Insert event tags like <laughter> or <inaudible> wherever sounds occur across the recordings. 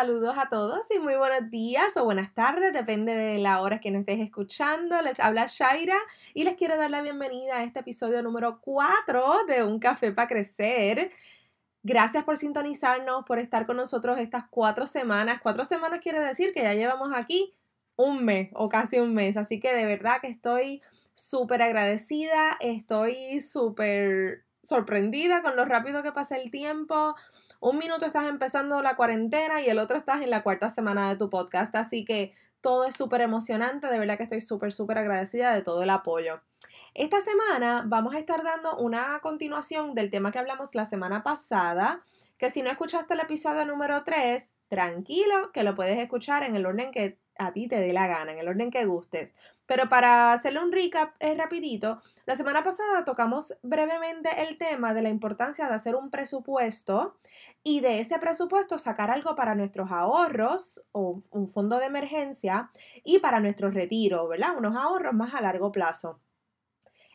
Saludos a todos y muy buenos días o buenas tardes, depende de la hora que nos estés escuchando. Les habla Shaira y les quiero dar la bienvenida a este episodio número 4 de Un Café para Crecer. Gracias por sintonizarnos, por estar con nosotros estas cuatro semanas. Cuatro semanas quiere decir que ya llevamos aquí un mes o casi un mes, así que de verdad que estoy súper agradecida, estoy súper sorprendida con lo rápido que pasa el tiempo. Un minuto estás empezando la cuarentena y el otro estás en la cuarta semana de tu podcast, así que todo es súper emocionante, de verdad que estoy súper, súper agradecida de todo el apoyo. Esta semana vamos a estar dando una continuación del tema que hablamos la semana pasada, que si no escuchaste el episodio número 3, tranquilo, que lo puedes escuchar en el orden que a ti te dé la gana, en el orden que gustes. Pero para hacerle un recap eh, rapidito, la semana pasada tocamos brevemente el tema de la importancia de hacer un presupuesto y de ese presupuesto sacar algo para nuestros ahorros o un fondo de emergencia y para nuestro retiro, ¿verdad? Unos ahorros más a largo plazo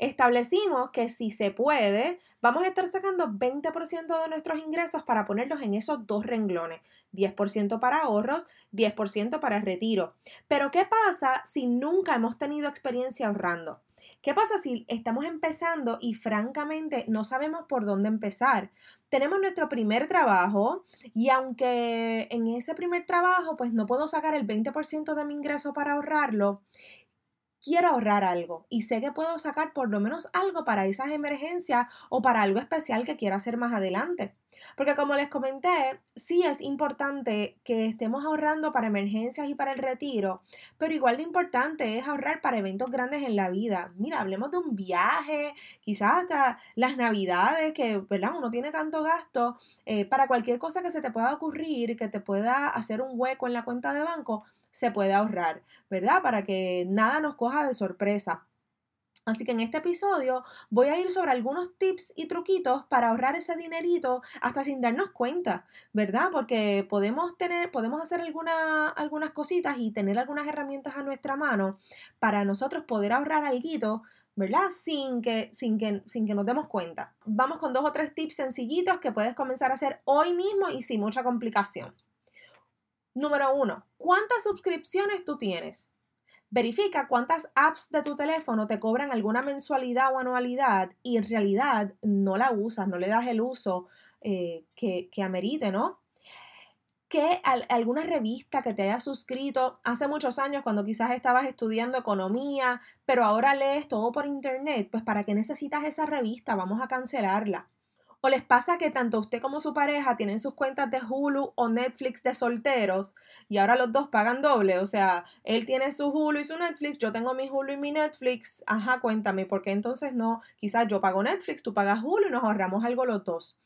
establecimos que si se puede, vamos a estar sacando 20% de nuestros ingresos para ponerlos en esos dos renglones, 10% para ahorros, 10% para retiro. Pero ¿qué pasa si nunca hemos tenido experiencia ahorrando? ¿Qué pasa si estamos empezando y francamente no sabemos por dónde empezar? Tenemos nuestro primer trabajo y aunque en ese primer trabajo pues no puedo sacar el 20% de mi ingreso para ahorrarlo, quiero ahorrar algo y sé que puedo sacar por lo menos algo para esas emergencias o para algo especial que quiera hacer más adelante. Porque como les comenté, sí es importante que estemos ahorrando para emergencias y para el retiro, pero igual de importante es ahorrar para eventos grandes en la vida. Mira, hablemos de un viaje, quizás hasta las navidades, que ¿verdad? uno tiene tanto gasto, eh, para cualquier cosa que se te pueda ocurrir, que te pueda hacer un hueco en la cuenta de banco, se puede ahorrar, ¿verdad? Para que nada nos coja de sorpresa. Así que en este episodio voy a ir sobre algunos tips y truquitos para ahorrar ese dinerito hasta sin darnos cuenta, ¿verdad? Porque podemos tener, podemos hacer algunas cositas y tener algunas herramientas a nuestra mano para nosotros poder ahorrar algo, ¿verdad? Sin que, sin, que, sin que nos demos cuenta. Vamos con dos o tres tips sencillitos que puedes comenzar a hacer hoy mismo y sin mucha complicación. Número uno, ¿cuántas suscripciones tú tienes? Verifica cuántas apps de tu teléfono te cobran alguna mensualidad o anualidad y en realidad no la usas, no le das el uso eh, que, que, amerite, ¿no? Que alguna revista que te haya suscrito hace muchos años cuando quizás estabas estudiando economía, pero ahora lees todo por internet, pues ¿para qué necesitas esa revista? Vamos a cancelarla. ¿O les pasa que tanto usted como su pareja tienen sus cuentas de Hulu o Netflix de solteros y ahora los dos pagan doble? O sea, él tiene su Hulu y su Netflix, yo tengo mi Hulu y mi Netflix. Ajá, cuéntame, ¿por qué entonces no? Quizás yo pago Netflix, tú pagas Hulu y nos ahorramos algo los dos.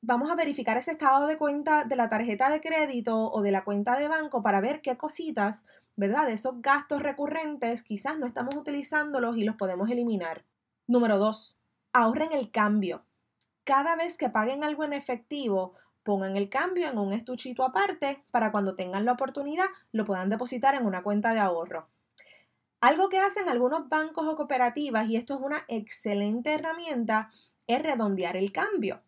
Vamos a verificar ese estado de cuenta de la tarjeta de crédito o de la cuenta de banco para ver qué cositas, ¿verdad? De esos gastos recurrentes quizás no estamos utilizándolos y los podemos eliminar. Número dos, ahorren el cambio cada vez que paguen algo en efectivo, pongan el cambio en un estuchito aparte para cuando tengan la oportunidad lo puedan depositar en una cuenta de ahorro. Algo que hacen algunos bancos o cooperativas, y esto es una excelente herramienta, es redondear el cambio.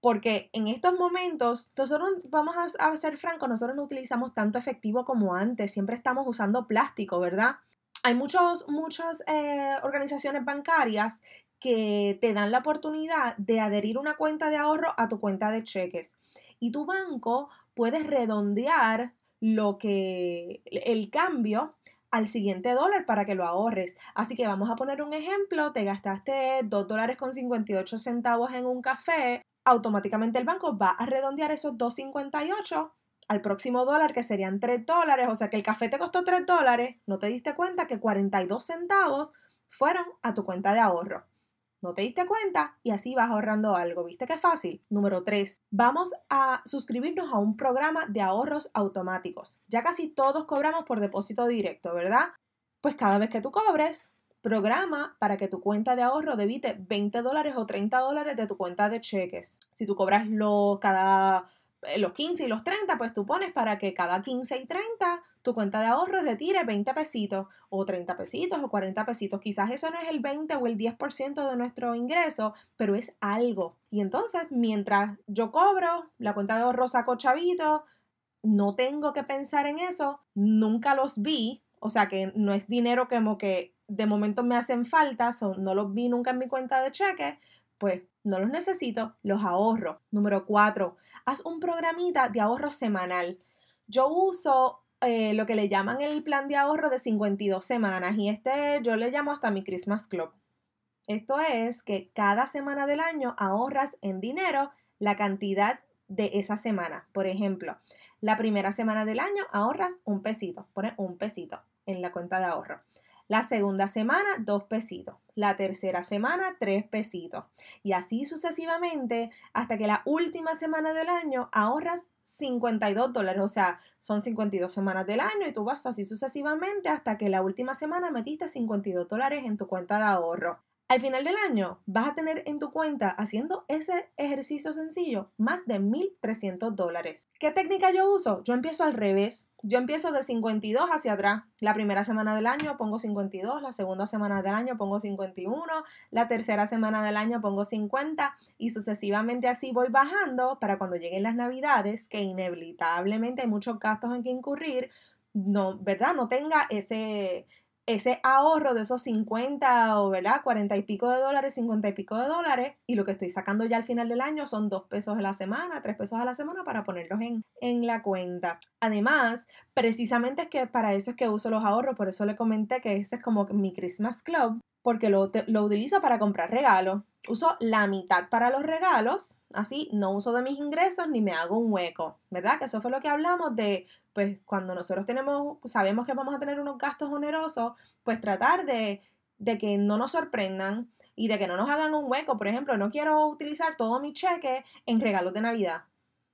Porque en estos momentos, nosotros vamos a, ser francos, nosotros no utilizamos tanto efectivo como antes, siempre estamos usando plástico, ¿verdad? Hay muchos, muchas eh, organizaciones bancarias que te dan la oportunidad de adherir una cuenta de ahorro a tu cuenta de cheques. Y tu banco puede redondear lo que el cambio al siguiente dólar para que lo ahorres. Así que vamos a poner un ejemplo, te gastaste 2 dólares con 58 centavos en un café, automáticamente el banco va a redondear esos 2.58 al próximo dólar, que serían 3 dólares, o sea que el café te costó 3 dólares, no te diste cuenta que 42 centavos fueron a tu cuenta de ahorro. No te diste cuenta y así vas ahorrando algo. ¿Viste qué fácil? Número 3. Vamos a suscribirnos a un programa de ahorros automáticos. Ya casi todos cobramos por depósito directo, ¿verdad? Pues cada vez que tú cobres, programa para que tu cuenta de ahorro debite 20 dólares o 30 dólares de tu cuenta de cheques. Si tú cobras lo, cada eh, los 15 y los 30, pues tú pones para que cada 15 y 30 tu cuenta de ahorro retire 20 pesitos o 30 pesitos o 40 pesitos. Quizás eso no es el 20 o el 10% de nuestro ingreso, pero es algo. Y entonces, mientras yo cobro, la cuenta de ahorro saco chavito, no tengo que pensar en eso, nunca los vi, o sea que no es dinero como que de momento me hacen falta, no los vi nunca en mi cuenta de cheque, pues no los necesito, los ahorro. Número cuatro, haz un programita de ahorro semanal. Yo uso eh, lo que le llaman el plan de ahorro de 52 semanas y este yo le llamo hasta mi Christmas Club. Esto es que cada semana del año ahorras en dinero la cantidad de esa semana. Por ejemplo, la primera semana del año ahorras un pesito, pone un pesito en la cuenta de ahorro. La segunda semana, dos pesitos. La tercera semana, tres pesitos. Y así sucesivamente hasta que la última semana del año ahorras 52 dólares. O sea, son 52 semanas del año y tú vas así sucesivamente hasta que la última semana metiste 52 dólares en tu cuenta de ahorro. Al final del año vas a tener en tu cuenta haciendo ese ejercicio sencillo más de 1.300 dólares. ¿Qué técnica yo uso? Yo empiezo al revés. Yo empiezo de 52 hacia atrás. La primera semana del año pongo 52, la segunda semana del año pongo 51, la tercera semana del año pongo 50 y sucesivamente así voy bajando para cuando lleguen las navidades, que inevitablemente hay muchos gastos en que incurrir, no, ¿verdad? No tenga ese ese ahorro de esos 50 o, ¿verdad? 40 y pico de dólares, 50 y pico de dólares, y lo que estoy sacando ya al final del año son 2 pesos a la semana, 3 pesos a la semana para ponerlos en, en la cuenta. Además, precisamente es que para eso es que uso los ahorros, por eso le comenté que ese es como mi Christmas Club, porque lo, lo utilizo para comprar regalos. Uso la mitad para los regalos, así no uso de mis ingresos ni me hago un hueco, ¿verdad? Que eso fue lo que hablamos de, pues cuando nosotros tenemos, sabemos que vamos a tener unos gastos onerosos, pues tratar de, de que no nos sorprendan y de que no nos hagan un hueco. Por ejemplo, no quiero utilizar todo mi cheque en regalos de Navidad,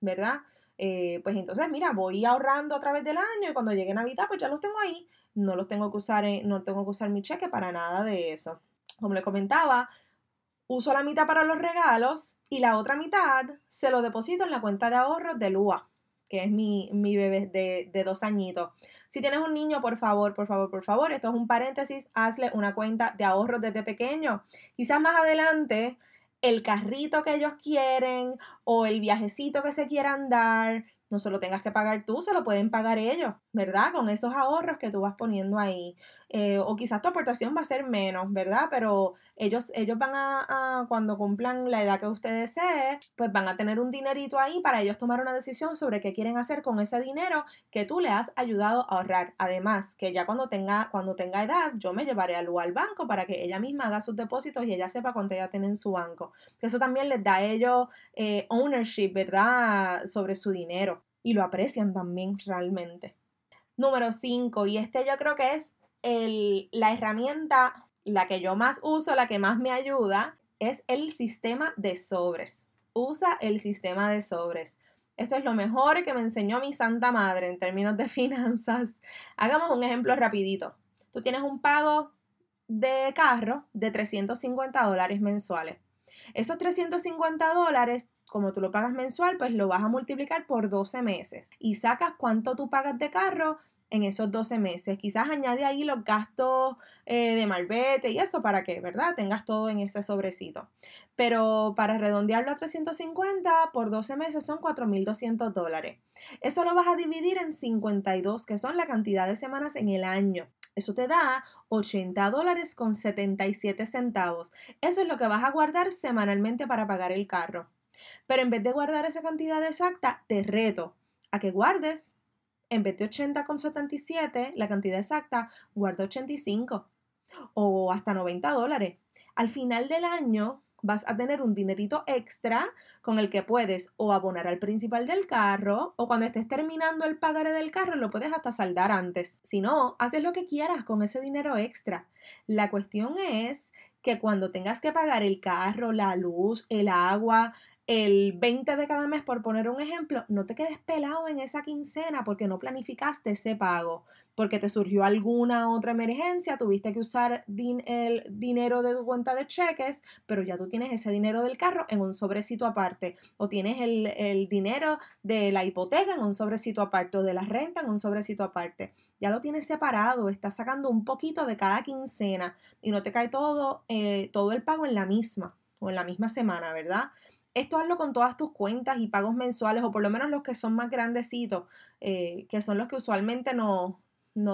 ¿verdad? Eh, pues entonces, mira, voy ahorrando a través del año y cuando llegue Navidad, pues ya los tengo ahí no los tengo que usar, no tengo que usar mi cheque para nada de eso. Como le comentaba, uso la mitad para los regalos y la otra mitad se lo deposito en la cuenta de ahorros de Lua, que es mi, mi bebé de, de, dos añitos. Si tienes un niño, por favor, por favor, por favor, esto es un paréntesis, hazle una cuenta de ahorros desde pequeño. Quizás más adelante el carrito que ellos quieren o el viajecito que se quieran dar, no se lo tengas que pagar tú, se lo pueden pagar ellos, ¿verdad? Con esos ahorros que tú vas poniendo ahí. Eh, o quizás tu aportación va a ser menos, ¿verdad? Pero ellos, ellos van a, cuando cumplan la edad que usted desee, pues van a tener un dinerito ahí para ellos tomar una decisión sobre qué quieren hacer con ese dinero que tú le has ayudado a ahorrar. Además, que ya cuando tenga, cuando tenga edad, yo me llevaré a al banco para que ella misma haga sus depósitos y ella sepa cuánto ella tiene en su banco. Eso también les da a ellos eh, ownership, ¿verdad? Sobre su dinero y lo aprecian también realmente. Número 5, y este yo creo que es el, la herramienta, la que yo más uso, la que más me ayuda, es el sistema de sobres. Usa el sistema de sobres. Esto es lo mejor que me enseñó mi santa madre en términos de <laughs> finanzas. Hagamos un ejemplo rapidito. Tú tienes un pago de carro de 350 dólares mensuales. Esos 350 dólares como tú lo pagas mensual, pues lo vas a multiplicar por 12 meses y sacas cuánto tú pagas de carro en esos 12 meses. Quizás añade ahí los gastos eh, de malvete y eso para que, ¿verdad? Tengas todo en ese sobrecito. Pero para redondearlo a 350 por 12 meses son 4.200 dólares. Eso lo vas a dividir en 52, que son la cantidad de semanas en el año. Eso te da 80 dólares con 77 centavos. Eso es lo que vas a guardar semanalmente para pagar el carro. Pero en vez de guardar esa cantidad exacta, te reto a que guardes en vez de 80,77, la cantidad exacta, guarda 85 o hasta 90 dólares. Al final del año vas a tener un dinerito extra con el que puedes o abonar al principal del carro o cuando estés terminando el pagaré del carro lo puedes hasta saldar antes. Si no, haces lo que quieras con ese dinero extra. La cuestión es que cuando tengas que pagar el carro, la luz, el agua, el 20 de cada mes, por poner un ejemplo, no te quedes pelado en esa quincena porque no planificaste ese pago, porque te surgió alguna otra emergencia, tuviste que usar el dinero de tu cuenta de cheques, pero ya tú tienes ese dinero del carro en un sobrecito aparte, o tienes el, el dinero de la hipoteca en un sobrecito aparte, o de la renta en un sobrecito aparte. Ya lo tienes separado, estás sacando un poquito de cada quincena y no te cae todo, eh, todo el pago en la misma o en la misma semana, ¿verdad? Esto hazlo con todas tus cuentas y pagos mensuales, o por lo menos los que son más grandecitos, eh, que son los que usualmente nos,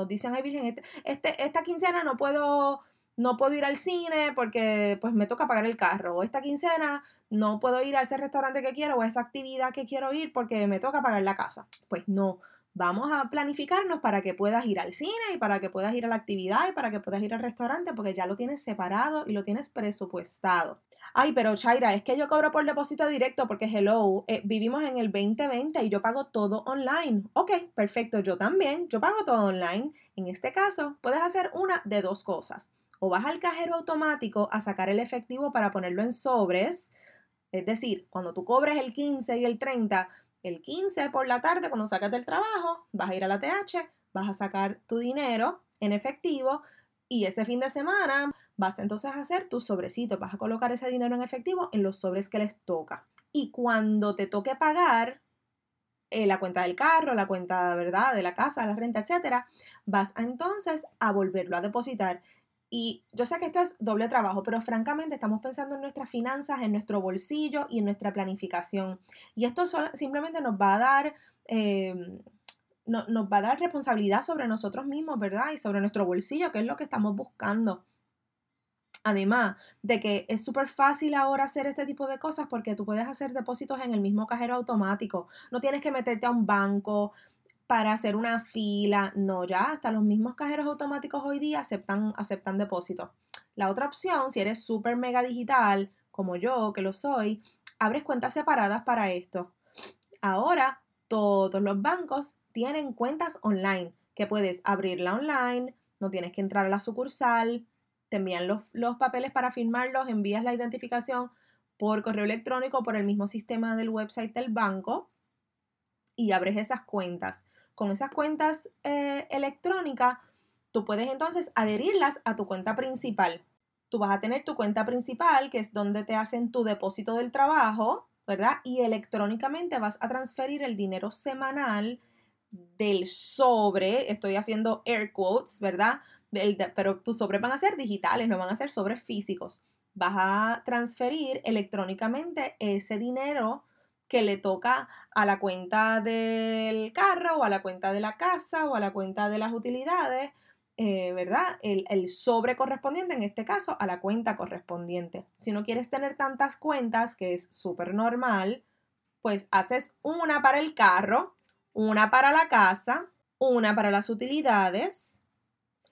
dicen, ay Virgen, este, este, esta quincena no puedo, no puedo ir al cine porque pues me toca pagar el carro, o esta quincena no puedo ir a ese restaurante que quiero o a esa actividad que quiero ir porque me toca pagar la casa. Pues no, vamos a planificarnos para que puedas ir al cine y para que puedas ir a la actividad y para que puedas ir al restaurante porque ya lo tienes separado y lo tienes presupuestado. Ay, pero Chaira, es que yo cobro por depósito directo porque, hello, eh, vivimos en el 2020 y yo pago todo online. Ok, perfecto, yo también, yo pago todo online. En este caso, puedes hacer una de dos cosas. O vas al cajero automático a sacar el efectivo para ponerlo en sobres. Es decir, cuando tú cobres el 15 y el 30, el 15 por la tarde, cuando sacas del trabajo, vas a ir a la TH, vas a sacar tu dinero en efectivo y ese fin de semana vas entonces a hacer tus sobrecitos, vas a colocar ese dinero en efectivo en los sobres que les toca. Y cuando te toque pagar eh, la cuenta del carro, la cuenta, ¿verdad?, de la casa, la renta, etcétera, vas entonces a volverlo a depositar. Y yo sé que esto es doble trabajo, pero francamente estamos pensando en nuestras finanzas, en nuestro bolsillo y en nuestra planificación. Y esto simplemente nos va a dar eh, nos va a dar responsabilidad sobre nosotros mismos, ¿verdad? Y sobre nuestro bolsillo, que es lo que estamos buscando. Además de que es súper fácil ahora hacer este tipo de cosas porque tú puedes hacer depósitos en el mismo cajero automático. No tienes que meterte a un banco para hacer una fila. No, ya hasta los mismos cajeros automáticos hoy día aceptan, aceptan depósitos. La otra opción, si eres súper mega digital, como yo, que lo soy, abres cuentas separadas para esto. Ahora todos los bancos tienen cuentas online, que puedes abrirla online, no tienes que entrar a la sucursal, te envían los, papeles para firmarlos, envías la identificación por correo electrónico por el mismo sistema del website del banco y abres esas cuentas. Con esas cuentas eh, electrónicas, tú puedes entonces adherirlas a tu cuenta principal. Tú vas a tener tu cuenta principal, que es donde te hacen tu depósito del trabajo, ¿verdad? Y electrónicamente vas a transferir el dinero semanal del sobre, estoy haciendo air quotes, ¿verdad? pero tus sobres van a ser digitales, no van a ser sobres físicos. Vas a transferir electrónicamente ese dinero que le toca a la cuenta del carro o a la cuenta de la casa o a la cuenta de las utilidades, eh, ¿verdad? El, el, sobre correspondiente, en este caso, a la cuenta correspondiente. Si no quieres tener tantas cuentas, que es súper normal, pues haces una para el carro, una para la casa, una para las utilidades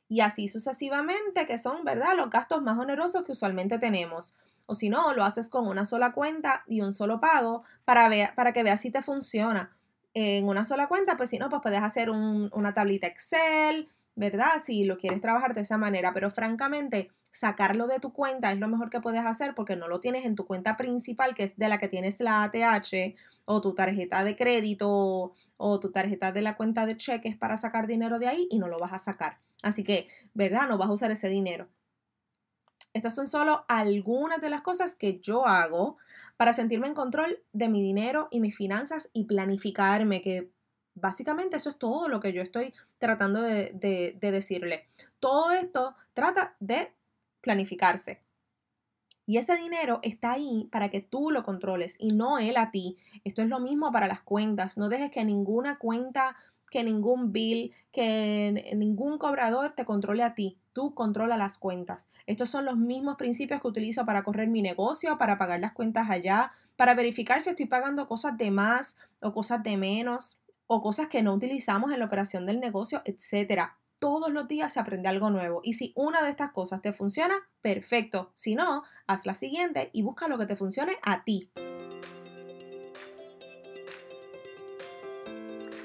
y así sucesivamente, que son, ¿verdad?, los gastos más onerosos que usualmente tenemos. O si no, lo haces con una sola cuenta y un solo pago para, ver, para que veas si te funciona. En una sola cuenta, pues si no, pues puedes hacer una tablita Excel, ¿verdad? Si lo quieres trabajar de esa manera, pero francamente, sacarlo de tu cuenta es lo mejor que puedes hacer porque no lo tienes en tu cuenta principal, que es de la que tienes la ATH o tu tarjeta de crédito o tu tarjeta de la cuenta de cheques para sacar dinero de ahí y no lo vas a sacar. Así que, ¿verdad? No vas a usar ese dinero. Estas son solo algunas de las cosas que yo hago para sentirme en control de mi dinero y mis finanzas y planificarme, que Básicamente eso es todo lo que yo estoy tratando de, decirle. Todo esto trata de planificarse. Y ese dinero está ahí para que tú lo controles y no él a ti. Esto es lo mismo para las cuentas. No dejes que ninguna cuenta, que ningún bill, que ningún cobrador te controle a ti. Tú controla las cuentas. Estos son los mismos principios que utilizo para correr mi negocio, para pagar las cuentas allá, para verificar si estoy pagando cosas de más o cosas de menos o cosas que no utilizamos en la operación del negocio, etc. Todos los días se aprende algo nuevo y si una de estas cosas te funciona, perfecto. Si no, haz la siguiente y busca lo que te funcione a ti.